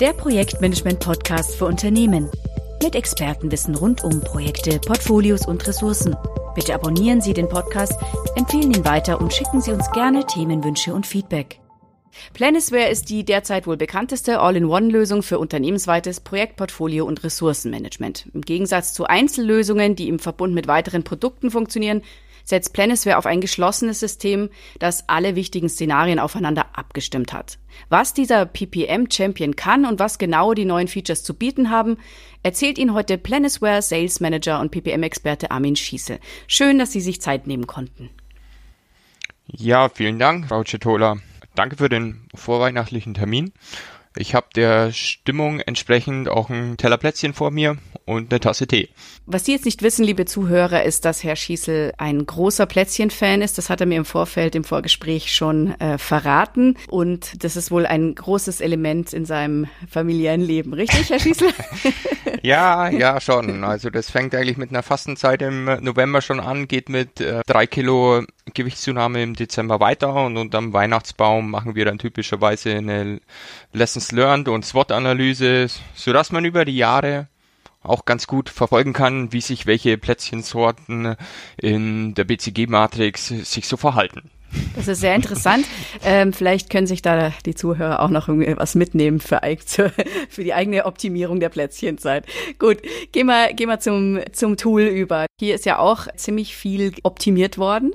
der Projektmanagement-Podcast für Unternehmen. Mit Expertenwissen rund um Projekte, Portfolios und Ressourcen. Bitte abonnieren Sie den Podcast, empfehlen ihn weiter und schicken Sie uns gerne Themenwünsche und Feedback. Planisware ist die derzeit wohl bekannteste All-in-One-Lösung für unternehmensweites Projektportfolio und Ressourcenmanagement. Im Gegensatz zu Einzellösungen, die im Verbund mit weiteren Produkten funktionieren, setzt Planisware auf ein geschlossenes System, das alle wichtigen Szenarien aufeinander abgestimmt hat. Was dieser PPM Champion kann und was genau die neuen Features zu bieten haben, erzählt Ihnen heute Planisware Sales Manager und PPM Experte Armin Schießel. Schön, dass Sie sich Zeit nehmen konnten. Ja, vielen Dank, Frau Cetola. Danke für den vorweihnachtlichen Termin. Ich habe der Stimmung entsprechend auch ein Teller Plätzchen vor mir und eine Tasse Tee. Was Sie jetzt nicht wissen, liebe Zuhörer, ist, dass Herr Schießel ein großer Plätzchen-Fan ist. Das hat er mir im Vorfeld, im Vorgespräch schon äh, verraten. Und das ist wohl ein großes Element in seinem familiären Leben. Richtig, Herr Schießel? ja, ja, schon. Also das fängt eigentlich mit einer Fastenzeit im November schon an, geht mit äh, drei Kilo Gewichtszunahme im Dezember weiter und unterm Weihnachtsbaum machen wir dann typischerweise eine Lessons Learned und SWOT-Analyse, sodass man über die Jahre auch ganz gut verfolgen kann, wie sich welche Plätzchensorten in der BCG-Matrix sich so verhalten. Das ist sehr interessant. Ähm, vielleicht können sich da die Zuhörer auch noch was mitnehmen für, für die eigene Optimierung der Plätzchenzeit. Gut, gehen wir, gehen wir zum, zum Tool über. Hier ist ja auch ziemlich viel optimiert worden.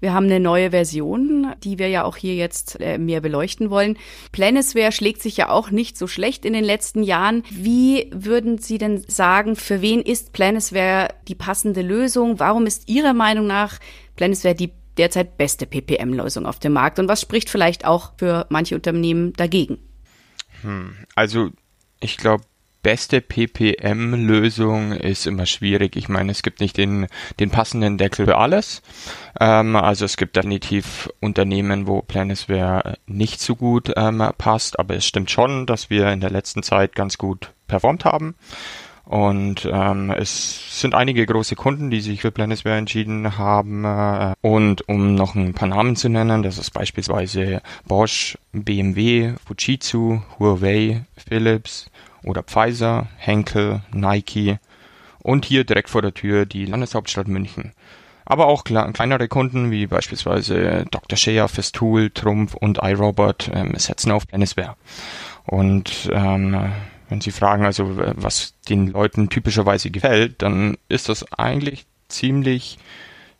Wir haben eine neue Version, die wir ja auch hier jetzt äh, mehr beleuchten wollen. Planisware schlägt sich ja auch nicht so schlecht in den letzten Jahren. Wie würden Sie denn sagen, für wen ist Planisware die passende Lösung? Warum ist Ihrer Meinung nach Planisware die derzeit beste PPM-Lösung auf dem Markt und was spricht vielleicht auch für manche Unternehmen dagegen? Hm, also ich glaube, beste PPM-Lösung ist immer schwierig. Ich meine, es gibt nicht den, den passenden Deckel für alles. Ähm, also es gibt definitiv Unternehmen, wo Planisware nicht so gut ähm, passt, aber es stimmt schon, dass wir in der letzten Zeit ganz gut performt haben. Und ähm, es sind einige große Kunden, die sich für Planisware entschieden haben. Äh, und um noch ein paar Namen zu nennen, das ist beispielsweise Bosch, BMW, Fujitsu, Huawei, Philips oder Pfizer, Henkel, Nike und hier direkt vor der Tür die Landeshauptstadt München. Aber auch kleinere Kunden wie beispielsweise Dr. Shea, Festool, Trumpf und iRobot ähm, setzen auf Planisware. Und ähm, wenn Sie fragen, also was den Leuten typischerweise gefällt, dann ist das eigentlich ziemlich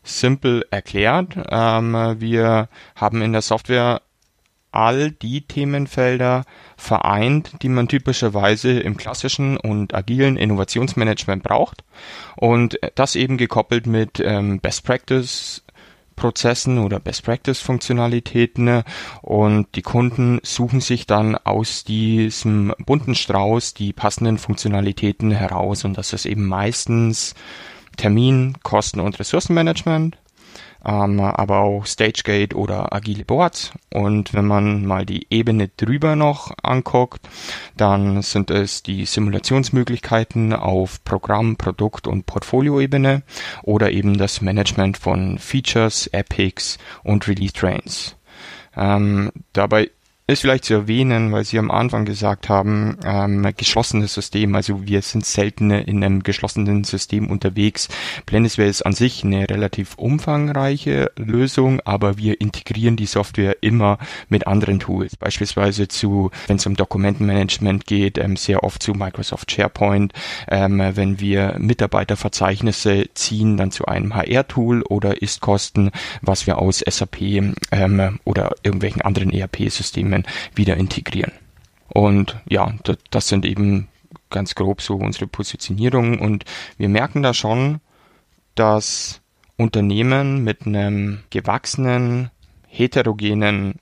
simpel erklärt. Ähm, wir haben in der Software all die Themenfelder vereint, die man typischerweise im klassischen und agilen Innovationsmanagement braucht und das eben gekoppelt mit ähm, Best Practice Prozessen oder Best Practice Funktionalitäten und die Kunden suchen sich dann aus diesem bunten Strauß die passenden Funktionalitäten heraus. Und das ist eben meistens Termin, Kosten und Ressourcenmanagement, ähm, aber auch StageGate oder agile Boards. Und wenn man mal die Ebene drüber noch anguckt, dann sind es die Simulationsmöglichkeiten auf Programm, Produkt und Portfolioebene oder eben das Management von Features, Epics und Release Trains. Ähm, dabei ist vielleicht zu erwähnen, weil Sie am Anfang gesagt haben, ähm, geschlossenes System, also wir sind selten in einem geschlossenen System unterwegs. Planisware ist an sich eine relativ umfangreiche Lösung, aber wir integrieren die Software immer mit anderen Tools, beispielsweise zu, wenn es um Dokumentenmanagement geht, ähm, sehr oft zu Microsoft SharePoint, ähm, wenn wir Mitarbeiterverzeichnisse ziehen, dann zu einem HR-Tool oder Ist-Kosten, was wir aus SAP ähm, oder irgendwelchen anderen ERP-Systemen Themen wieder integrieren. Und ja, das sind eben ganz grob so unsere Positionierungen und wir merken da schon, dass Unternehmen mit einem gewachsenen, heterogenen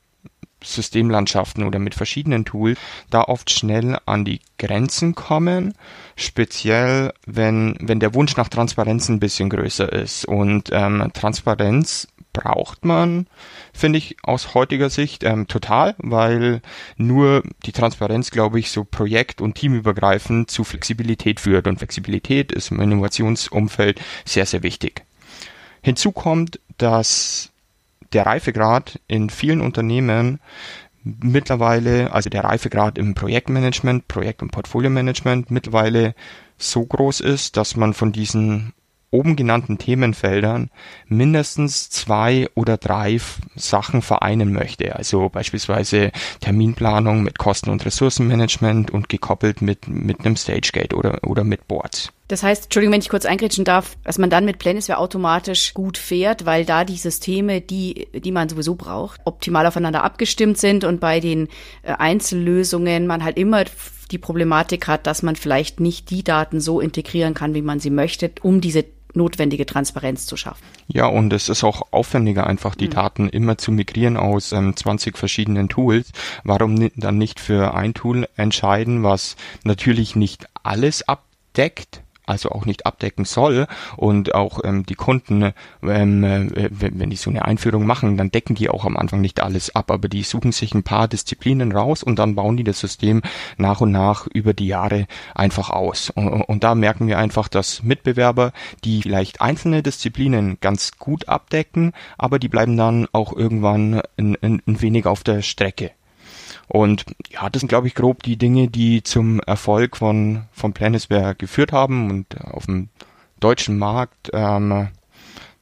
Systemlandschaften oder mit verschiedenen Tools da oft schnell an die Grenzen kommen, speziell wenn, wenn der Wunsch nach Transparenz ein bisschen größer ist. Und ähm, Transparenz braucht man, finde ich aus heutiger Sicht ähm, total, weil nur die Transparenz, glaube ich, so projekt- und teamübergreifend zu Flexibilität führt. Und Flexibilität ist im Innovationsumfeld sehr, sehr wichtig. Hinzu kommt, dass der Reifegrad in vielen Unternehmen mittlerweile, also der Reifegrad im Projektmanagement, Projekt- und Portfolio-Management mittlerweile so groß ist, dass man von diesen oben genannten Themenfeldern mindestens zwei oder drei Sachen vereinen möchte. Also beispielsweise Terminplanung mit Kosten- und Ressourcenmanagement und gekoppelt mit, mit einem Stagegate oder, oder mit Boards. Das heißt, Entschuldigung, wenn ich kurz eingrätschen darf, dass man dann mit Planisware automatisch gut fährt, weil da die Systeme, die, die man sowieso braucht, optimal aufeinander abgestimmt sind und bei den äh, Einzellösungen man halt immer die Problematik hat, dass man vielleicht nicht die Daten so integrieren kann, wie man sie möchte, um diese notwendige Transparenz zu schaffen. Ja, und es ist auch aufwendiger, einfach die mhm. Daten immer zu migrieren aus ähm, 20 verschiedenen Tools. Warum dann nicht für ein Tool entscheiden, was natürlich nicht alles abdeckt, also auch nicht abdecken soll und auch ähm, die Kunden, ähm, äh, wenn die so eine Einführung machen, dann decken die auch am Anfang nicht alles ab, aber die suchen sich ein paar Disziplinen raus und dann bauen die das System nach und nach über die Jahre einfach aus. Und, und da merken wir einfach, dass Mitbewerber, die vielleicht einzelne Disziplinen ganz gut abdecken, aber die bleiben dann auch irgendwann ein, ein, ein wenig auf der Strecke. Und ja, das sind, glaube ich, grob die Dinge, die zum Erfolg von, von Planisware geführt haben. Und auf dem deutschen Markt, ähm,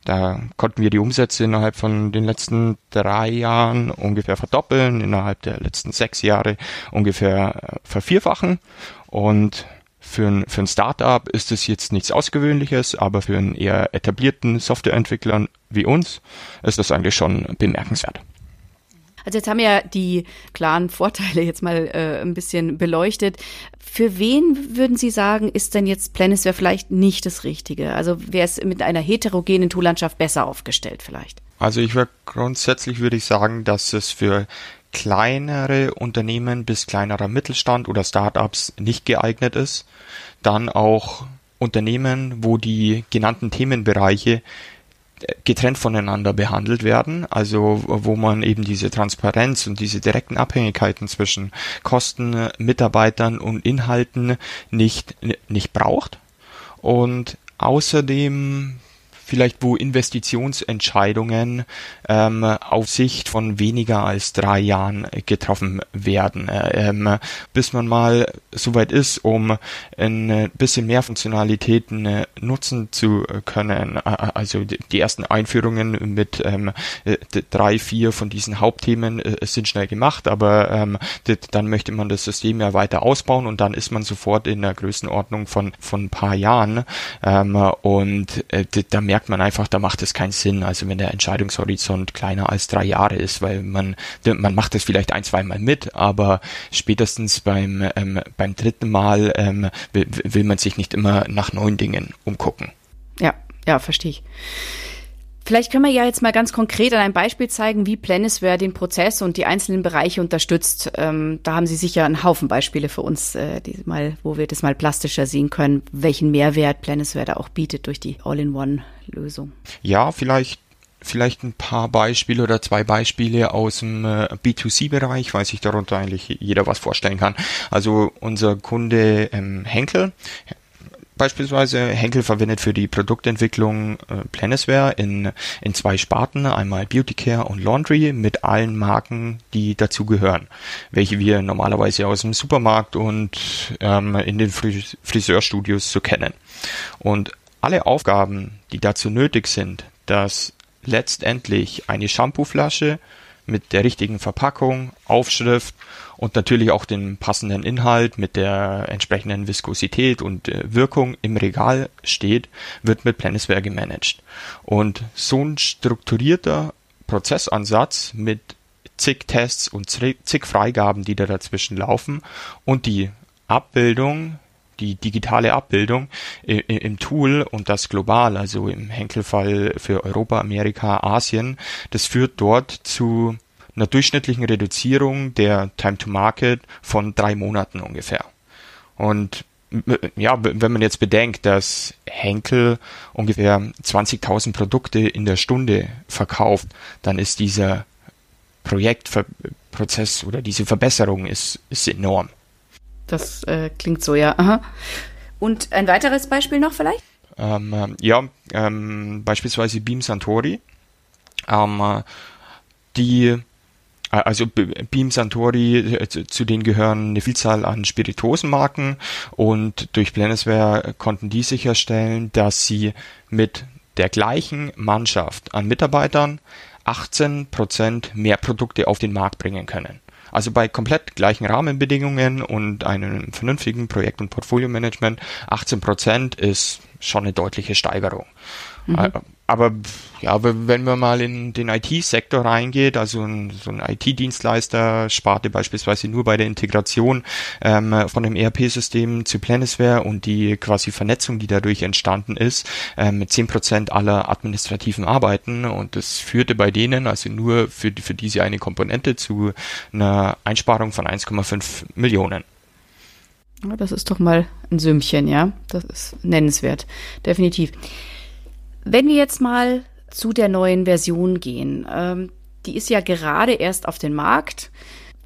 da konnten wir die Umsätze innerhalb von den letzten drei Jahren ungefähr verdoppeln, innerhalb der letzten sechs Jahre ungefähr äh, vervierfachen. Und für ein, für ein Startup ist es jetzt nichts Ausgewöhnliches, aber für einen eher etablierten Softwareentwickler wie uns ist das eigentlich schon bemerkenswert. Also jetzt haben wir ja die klaren Vorteile jetzt mal äh, ein bisschen beleuchtet. Für wen würden Sie sagen, ist denn jetzt Planisware vielleicht nicht das Richtige? Also wäre es mit einer heterogenen Toollandschaft besser aufgestellt vielleicht? Also ich würde grundsätzlich würde ich sagen, dass es für kleinere Unternehmen bis kleinerer Mittelstand oder Startups nicht geeignet ist. Dann auch Unternehmen, wo die genannten Themenbereiche getrennt voneinander behandelt werden, also wo man eben diese Transparenz und diese direkten Abhängigkeiten zwischen Kosten, Mitarbeitern und Inhalten nicht, nicht braucht. Und außerdem vielleicht wo Investitionsentscheidungen ähm, auf Sicht von weniger als drei Jahren getroffen werden, ähm, bis man mal soweit ist, um ein bisschen mehr Funktionalitäten äh, nutzen zu können. Also die ersten Einführungen mit ähm, drei, vier von diesen Hauptthemen äh, sind schnell gemacht, aber ähm, dann möchte man das System ja weiter ausbauen und dann ist man sofort in der Größenordnung von von ein paar Jahren ähm, und äh, da merkt merkt man einfach, da macht es keinen Sinn. Also wenn der Entscheidungshorizont kleiner als drei Jahre ist, weil man, man macht es vielleicht ein, zwei Mal mit, aber spätestens beim, ähm, beim dritten Mal ähm, will, will man sich nicht immer nach neuen Dingen umgucken. Ja, ja, verstehe ich. Vielleicht können wir ja jetzt mal ganz konkret an einem Beispiel zeigen, wie Planisware den Prozess und die einzelnen Bereiche unterstützt. Ähm, da haben Sie sicher einen Haufen Beispiele für uns, äh, die mal, wo wir das mal plastischer sehen können, welchen Mehrwert Planisware da auch bietet durch die All-in-One-Lösung. Ja, vielleicht vielleicht ein paar Beispiele oder zwei Beispiele aus dem äh, B2C-Bereich, weil sich darunter eigentlich jeder was vorstellen kann. Also unser Kunde ähm, Henkel beispielsweise Henkel verwendet für die Produktentwicklung äh, Planisware in, in zwei Sparten, einmal Beauty Care und Laundry mit allen Marken, die dazugehören, welche wir normalerweise aus dem Supermarkt und ähm, in den Fris Friseurstudios so kennen. Und alle Aufgaben, die dazu nötig sind, dass letztendlich eine Shampooflasche mit der richtigen Verpackung, Aufschrift und natürlich auch den passenden Inhalt mit der entsprechenden Viskosität und äh, Wirkung im Regal steht, wird mit Planisware gemanagt. Und so ein strukturierter Prozessansatz mit zig Tests und zig Freigaben, die da dazwischen laufen und die Abbildung die digitale Abbildung im Tool und das global, also im Henkelfall für Europa, Amerika, Asien, das führt dort zu einer durchschnittlichen Reduzierung der Time to Market von drei Monaten ungefähr. Und ja, wenn man jetzt bedenkt, dass Henkel ungefähr 20.000 Produkte in der Stunde verkauft, dann ist dieser Projektprozess oder diese Verbesserung ist, ist enorm. Das äh, klingt so, ja. Aha. Und ein weiteres Beispiel noch vielleicht? Ähm, ja, ähm, beispielsweise Beam Santori. Ähm, die also Beam Santori, äh, zu denen gehören eine Vielzahl an Spirituosenmarken und durch Planisware konnten die sicherstellen, dass sie mit der gleichen Mannschaft an Mitarbeitern 18 Prozent mehr Produkte auf den Markt bringen können. Also bei komplett gleichen Rahmenbedingungen und einem vernünftigen Projekt- und Portfolio-Management 18 Prozent ist schon eine deutliche Steigerung. Mhm. Äh, aber ja, wenn man mal in den IT-Sektor reingeht, also ein, so ein IT-Dienstleister sparte beispielsweise nur bei der Integration ähm, von dem ERP-System zu Planisware und die quasi Vernetzung, die dadurch entstanden ist, ähm, mit zehn Prozent aller administrativen Arbeiten und das führte bei denen, also nur für, für diese eine Komponente, zu einer Einsparung von 1,5 Millionen. Das ist doch mal ein Sümmchen, ja. Das ist nennenswert. Definitiv. Wenn wir jetzt mal zu der neuen Version gehen, ähm, die ist ja gerade erst auf den Markt.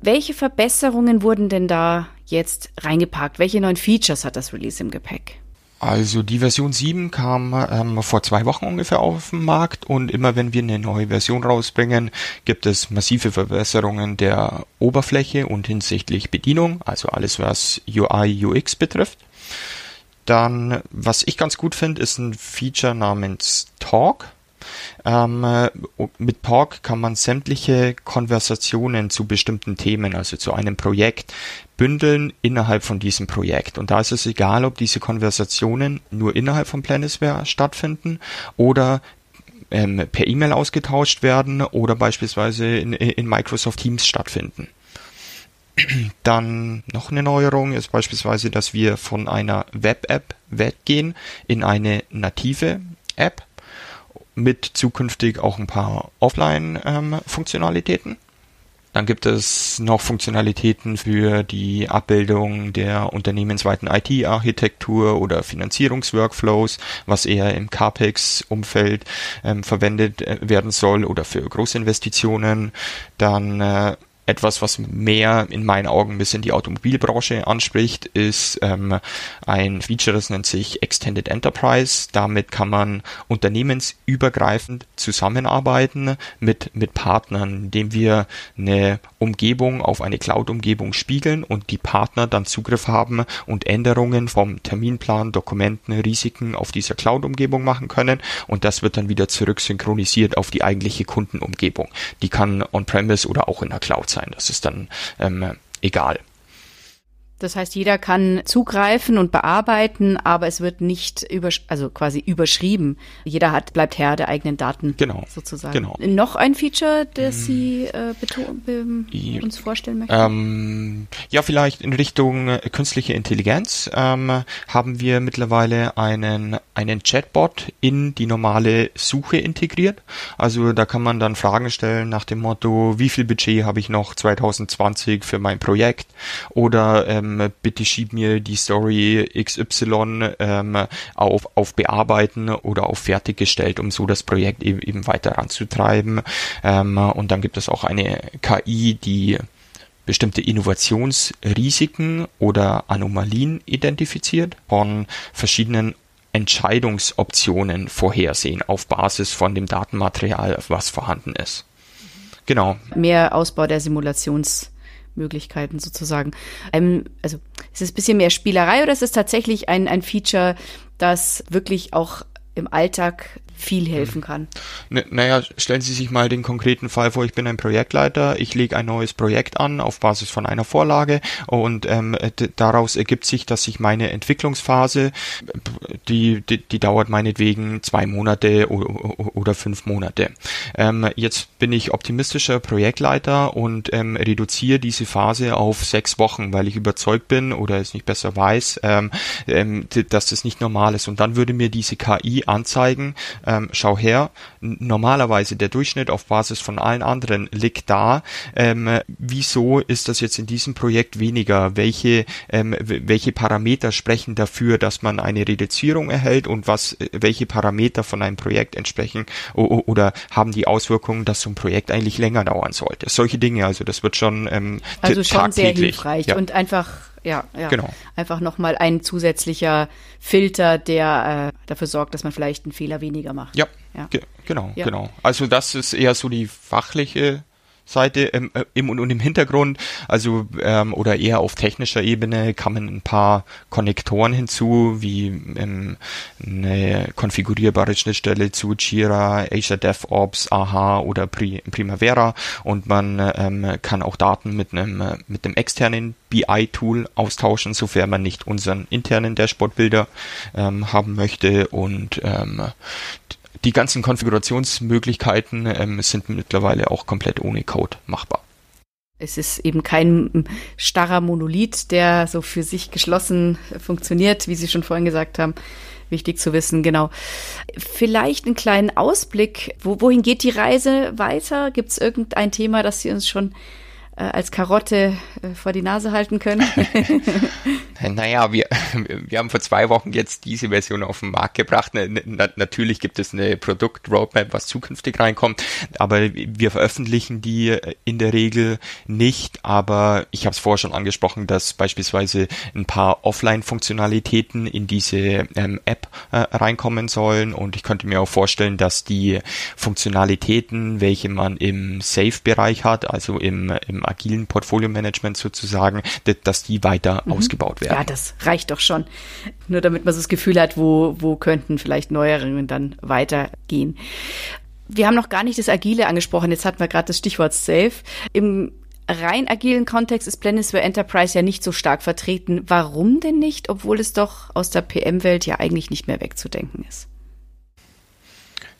Welche Verbesserungen wurden denn da jetzt reingepackt? Welche neuen Features hat das Release im Gepäck? Also die Version 7 kam ähm, vor zwei Wochen ungefähr auf den Markt und immer wenn wir eine neue Version rausbringen, gibt es massive Verbesserungen der Oberfläche und hinsichtlich Bedienung, also alles was UI, UX betrifft. Dann, was ich ganz gut finde, ist ein Feature namens Talk. Ähm, äh, mit Talk kann man sämtliche Konversationen zu bestimmten Themen, also zu einem Projekt, bündeln innerhalb von diesem Projekt. Und da ist es egal, ob diese Konversationen nur innerhalb von Planisware stattfinden oder ähm, per E-Mail ausgetauscht werden oder beispielsweise in, in Microsoft Teams stattfinden. Dann noch eine Neuerung ist beispielsweise, dass wir von einer Web-App weggehen in eine native App mit zukünftig auch ein paar Offline-Funktionalitäten. Ähm, Dann gibt es noch Funktionalitäten für die Abbildung der unternehmensweiten IT-Architektur oder Finanzierungsworkflows, was eher im CAPEX-Umfeld ähm, verwendet äh, werden soll oder für Großinvestitionen. Dann äh, etwas, was mehr in meinen Augen ein bisschen die Automobilbranche anspricht, ist ähm, ein Feature, das nennt sich Extended Enterprise. Damit kann man unternehmensübergreifend zusammenarbeiten mit, mit Partnern, indem wir eine Umgebung auf eine Cloud-Umgebung spiegeln und die Partner dann Zugriff haben und Änderungen vom Terminplan, Dokumenten, Risiken auf dieser Cloud-Umgebung machen können und das wird dann wieder zurück synchronisiert auf die eigentliche Kundenumgebung. Die kann on-premise oder auch in der Cloud sein. Das ist dann ähm, egal. Das heißt, jeder kann zugreifen und bearbeiten, aber es wird nicht über, also quasi überschrieben. Jeder hat, bleibt Herr der eigenen Daten. Genau. Sozusagen. Genau. Noch ein Feature, das hm. Sie äh, be uns vorstellen möchten? Ähm, ja, vielleicht in Richtung äh, künstliche Intelligenz ähm, haben wir mittlerweile einen, einen Chatbot in die normale Suche integriert. Also da kann man dann Fragen stellen nach dem Motto, wie viel Budget habe ich noch 2020 für mein Projekt? Oder ähm, ähm, bitte schieb mir die Story XY ähm, auf, auf bearbeiten oder auf fertiggestellt, um so das Projekt eben, eben weiter anzutreiben. Ähm, und dann gibt es auch eine KI, die bestimmte Innovationsrisiken oder Anomalien identifiziert von verschiedenen Entscheidungsoptionen vorhersehen auf Basis von dem Datenmaterial, was vorhanden ist. Genau. Mehr Ausbau der Simulations Möglichkeiten sozusagen. Ähm, also ist es ein bisschen mehr Spielerei oder ist es tatsächlich ein, ein Feature, das wirklich auch im Alltag viel helfen kann. N naja, stellen Sie sich mal den konkreten Fall vor, ich bin ein Projektleiter, ich lege ein neues Projekt an auf Basis von einer Vorlage und ähm, daraus ergibt sich, dass sich meine Entwicklungsphase, die, die, die dauert meinetwegen zwei Monate oder, fünf Monate. Ähm, jetzt bin ich optimistischer Projektleiter und ähm, reduziere diese Phase auf sechs Wochen, weil ich überzeugt bin oder es nicht besser weiß, ähm, ähm, dass das nicht normal ist. Und dann würde mir diese KI anzeigen, ähm, schau her, normalerweise der Durchschnitt auf Basis von allen anderen liegt da. Ähm, wieso ist das jetzt in diesem Projekt weniger? Welche, ähm, welche Parameter sprechen dafür, dass man eine Reduzierung erhält und was, welche Parameter von einem Projekt entsprechen oder haben die Auswirkungen, dass so ein Projekt eigentlich länger dauern sollte? Solche Dinge, also das wird schon ähm, also schon sehr hilfreich ja. und einfach ja, ja. Genau. Einfach nochmal ein zusätzlicher Filter, der äh, dafür sorgt, dass man vielleicht einen Fehler weniger macht. Ja, ja. Ge genau, ja. genau. Also das ist eher so die fachliche Seite ähm, äh, im und im Hintergrund, also ähm, oder eher auf technischer Ebene kamen ein paar Konnektoren hinzu, wie ähm, eine konfigurierbare Schnittstelle zu Jira, Azure DevOps, AHA oder Pri Primavera. Und man ähm, kann auch Daten mit einem mit einem externen BI-Tool austauschen, sofern man nicht unseren internen Dashboard-Bilder ähm, haben möchte. Und ähm, die ganzen Konfigurationsmöglichkeiten ähm, sind mittlerweile auch komplett ohne Code machbar. Es ist eben kein starrer Monolith, der so für sich geschlossen funktioniert, wie Sie schon vorhin gesagt haben. Wichtig zu wissen, genau. Vielleicht einen kleinen Ausblick. Wo, wohin geht die Reise weiter? Gibt es irgendein Thema, das Sie uns schon äh, als Karotte äh, vor die Nase halten können? naja, wir, wir haben vor zwei Wochen jetzt diese Version auf den Markt gebracht. Na, natürlich gibt es eine Produkt-Roadmap, was zukünftig reinkommt, aber wir veröffentlichen die in der Regel nicht. Aber ich habe es vorher schon angesprochen, dass beispielsweise ein paar Offline-Funktionalitäten in diese ähm, App äh, reinkommen sollen und ich könnte mir auch vorstellen, dass die Funktionalitäten, welche man im Safe-Bereich hat, also im, im agilen Portfolio-Management sozusagen, dass die weiter mhm. ausgebaut werden. Ja, das reicht doch schon. Nur damit man so das Gefühl hat, wo, wo könnten vielleicht Neuerungen dann weitergehen. Wir haben noch gar nicht das Agile angesprochen. Jetzt hatten wir gerade das Stichwort Safe. Im rein agilen Kontext ist Planisware Enterprise ja nicht so stark vertreten. Warum denn nicht, obwohl es doch aus der PM-Welt ja eigentlich nicht mehr wegzudenken ist?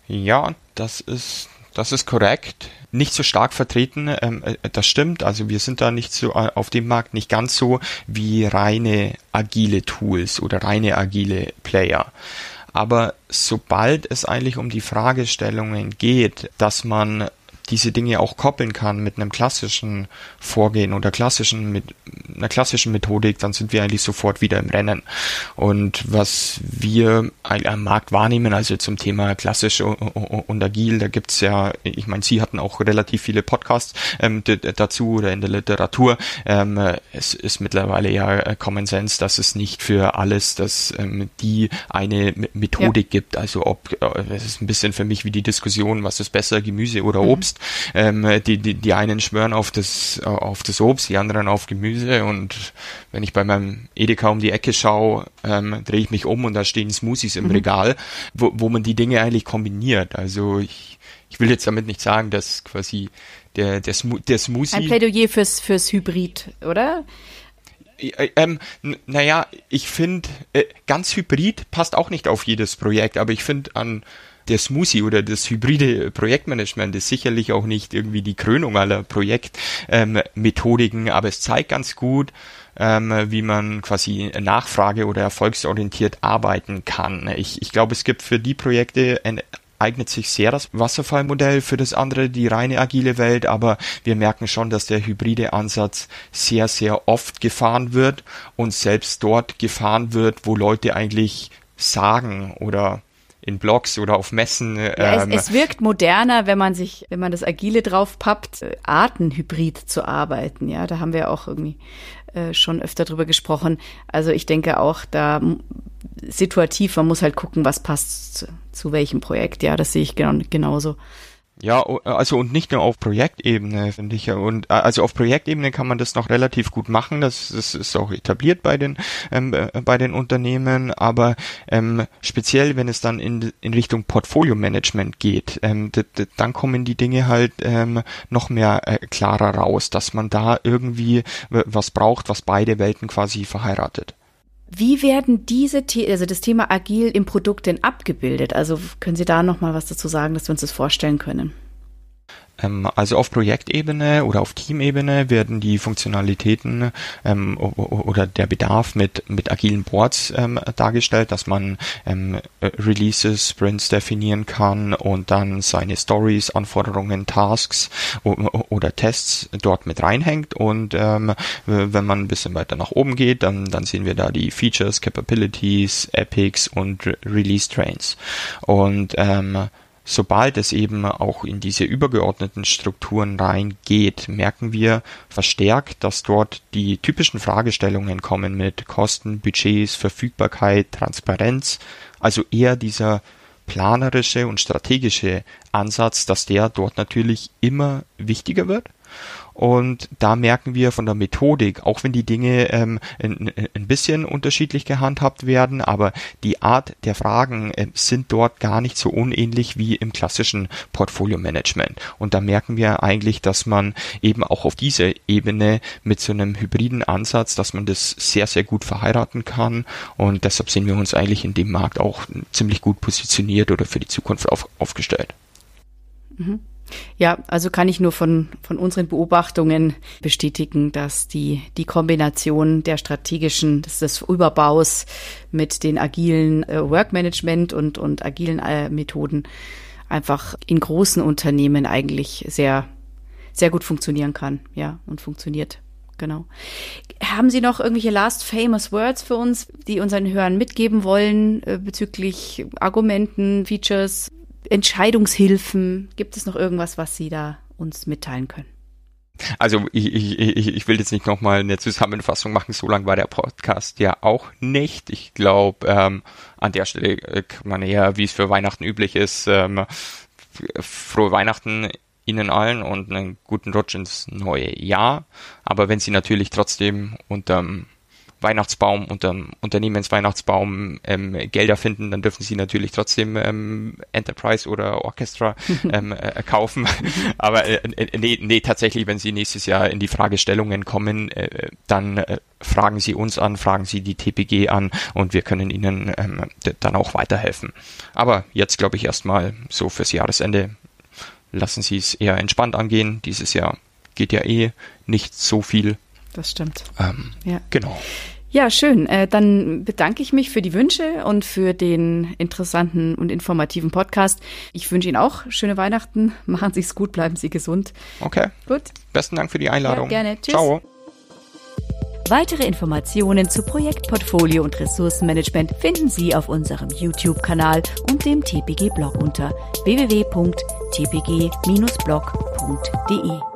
Ja, das ist das ist korrekt. Nicht so stark vertreten, ähm, äh, das stimmt. Also wir sind da nicht so äh, auf dem Markt nicht ganz so wie reine agile Tools oder reine agile Player. Aber sobald es eigentlich um die Fragestellungen geht, dass man diese Dinge auch koppeln kann mit einem klassischen Vorgehen oder klassischen mit einer klassischen Methodik, dann sind wir eigentlich sofort wieder im Rennen. Und was wir am Markt wahrnehmen, also zum Thema klassisch und agil, da gibt's ja, ich meine, Sie hatten auch relativ viele Podcasts ähm, dazu oder in der Literatur. Ähm, es ist mittlerweile ja äh, Common Sense, dass es nicht für alles, dass ähm, die eine Methodik ja. gibt. Also ob äh, es ist ein bisschen für mich wie die Diskussion, was ist besser, Gemüse oder mhm. Obst. Ähm, die, die, die einen schwören auf das, auf das Obst, die anderen auf Gemüse und wenn ich bei meinem Edeka um die Ecke schaue, ähm, drehe ich mich um und da stehen Smoothies im mhm. Regal, wo, wo man die Dinge eigentlich kombiniert. Also ich, ich will jetzt damit nicht sagen, dass quasi der, der, Smo der Smoothie... Ein Plädoyer fürs, fürs Hybrid, oder? Äh, ähm, naja, ich finde, äh, ganz Hybrid passt auch nicht auf jedes Projekt, aber ich finde an der Smoothie oder das hybride Projektmanagement ist sicherlich auch nicht irgendwie die Krönung aller Projektmethodiken, ähm, aber es zeigt ganz gut, ähm, wie man quasi nachfrage- oder erfolgsorientiert arbeiten kann. Ich, ich glaube, es gibt für die Projekte ein eignet sich sehr das Wasserfallmodell für das andere, die reine agile Welt, aber wir merken schon, dass der hybride Ansatz sehr, sehr oft gefahren wird und selbst dort gefahren wird, wo Leute eigentlich sagen oder in Blogs oder auf Messen. Ja, ähm, es, es, wirkt moderner, wenn man sich, wenn man das Agile drauf pappt, äh, artenhybrid zu arbeiten. Ja, da haben wir auch irgendwie äh, schon öfter drüber gesprochen. Also ich denke auch da situativ, man muss halt gucken, was passt zu, zu welchem Projekt. Ja, das sehe ich genau, genauso. Ja, also und nicht nur auf Projektebene, finde ich. Und äh, also auf Projektebene kann man das noch relativ gut machen. Das, das ist auch etabliert bei den ähm, äh, bei den Unternehmen. Aber ähm, speziell, wenn es dann in, in Richtung Portfolio-Management geht, ähm, dann kommen die Dinge halt ähm, noch mehr äh, klarer raus, dass man da irgendwie was braucht, was beide Welten quasi verheiratet. Wie werden diese, The also das Thema agil im Produkt denn abgebildet? Also können Sie da noch mal was dazu sagen, dass wir uns das vorstellen können? Ähm, also auf Projektebene oder auf Teamebene werden die Funktionalitäten ähm, oder der Bedarf mit, mit agilen Boards ähm, dargestellt, dass man ähm, Releases, Sprints definieren kann und dann seine Stories, Anforderungen, Tasks oder Tests dort mit reinhängt. Und ähm, wenn man ein bisschen weiter nach oben geht, dann, dann sehen wir da die Features, Capabilities, Epics und Release Trains. Und ähm, sobald es eben auch in diese übergeordneten Strukturen reingeht, merken wir verstärkt, dass dort die typischen Fragestellungen kommen mit Kosten, Budgets, Verfügbarkeit, Transparenz, also eher dieser planerische und strategische Ansatz, dass der dort natürlich immer wichtiger wird Und da merken wir von der Methodik, auch wenn die Dinge ähm, ein, ein bisschen unterschiedlich gehandhabt werden, aber die Art der Fragen äh, sind dort gar nicht so unähnlich wie im klassischen Portfolio-Management. Und da merken wir eigentlich, dass man eben auch auf dieser Ebene mit so einem hybriden Ansatz, dass man das sehr, sehr gut verheiraten kann. Und deshalb sehen wir uns eigentlich in dem Markt auch ziemlich gut positioniert oder für die Zukunft auf, aufgestellt. Mhm. Ja, also kann ich nur von, von unseren Beobachtungen bestätigen, dass die, die Kombination der strategischen, des, des Überbaus mit den agilen äh, Workmanagement und, und agilen äh, Methoden einfach in großen Unternehmen eigentlich sehr, sehr gut funktionieren kann, ja, und funktioniert. Genau. Haben Sie noch irgendwelche last famous words für uns, die unseren Hörern mitgeben wollen äh, bezüglich Argumenten, Features, Entscheidungshilfen? Gibt es noch irgendwas, was Sie da uns mitteilen können? Also ich, ich, ich will jetzt nicht nochmal eine Zusammenfassung machen, so lang war der Podcast ja auch nicht. Ich glaube, ähm, an der Stelle äh, kann man eher, wie es für Weihnachten üblich ist, ähm, frohe Weihnachten Ihnen allen und einen guten Rutsch ins neue Jahr. Aber wenn Sie natürlich trotzdem unterm Weihnachtsbaum, unterm Unternehmensweihnachtsbaum ähm, Gelder finden, dann dürfen sie natürlich trotzdem ähm, Enterprise oder Orchestra ähm, äh, kaufen. Aber äh, äh, nee, nee, tatsächlich, wenn sie nächstes Jahr in die Fragestellungen kommen, äh, dann äh, fragen Sie uns an, fragen Sie die TPG an und wir können Ihnen ähm, dann auch weiterhelfen. Aber jetzt glaube ich erstmal so fürs Jahresende lassen Sie es eher entspannt angehen. Dieses Jahr geht ja eh nicht so viel. Das stimmt. Ähm, ja. Genau. Ja, schön. Äh, dann bedanke ich mich für die Wünsche und für den interessanten und informativen Podcast. Ich wünsche Ihnen auch schöne Weihnachten. Machen Sie es gut, bleiben Sie gesund. Okay. Gut. Besten Dank für die Einladung. Ja, gerne. Tschüss. Ciao. Weitere Informationen zu Projektportfolio und Ressourcenmanagement finden Sie auf unserem YouTube-Kanal und dem TPG-Blog unter www.tpg-blog.de.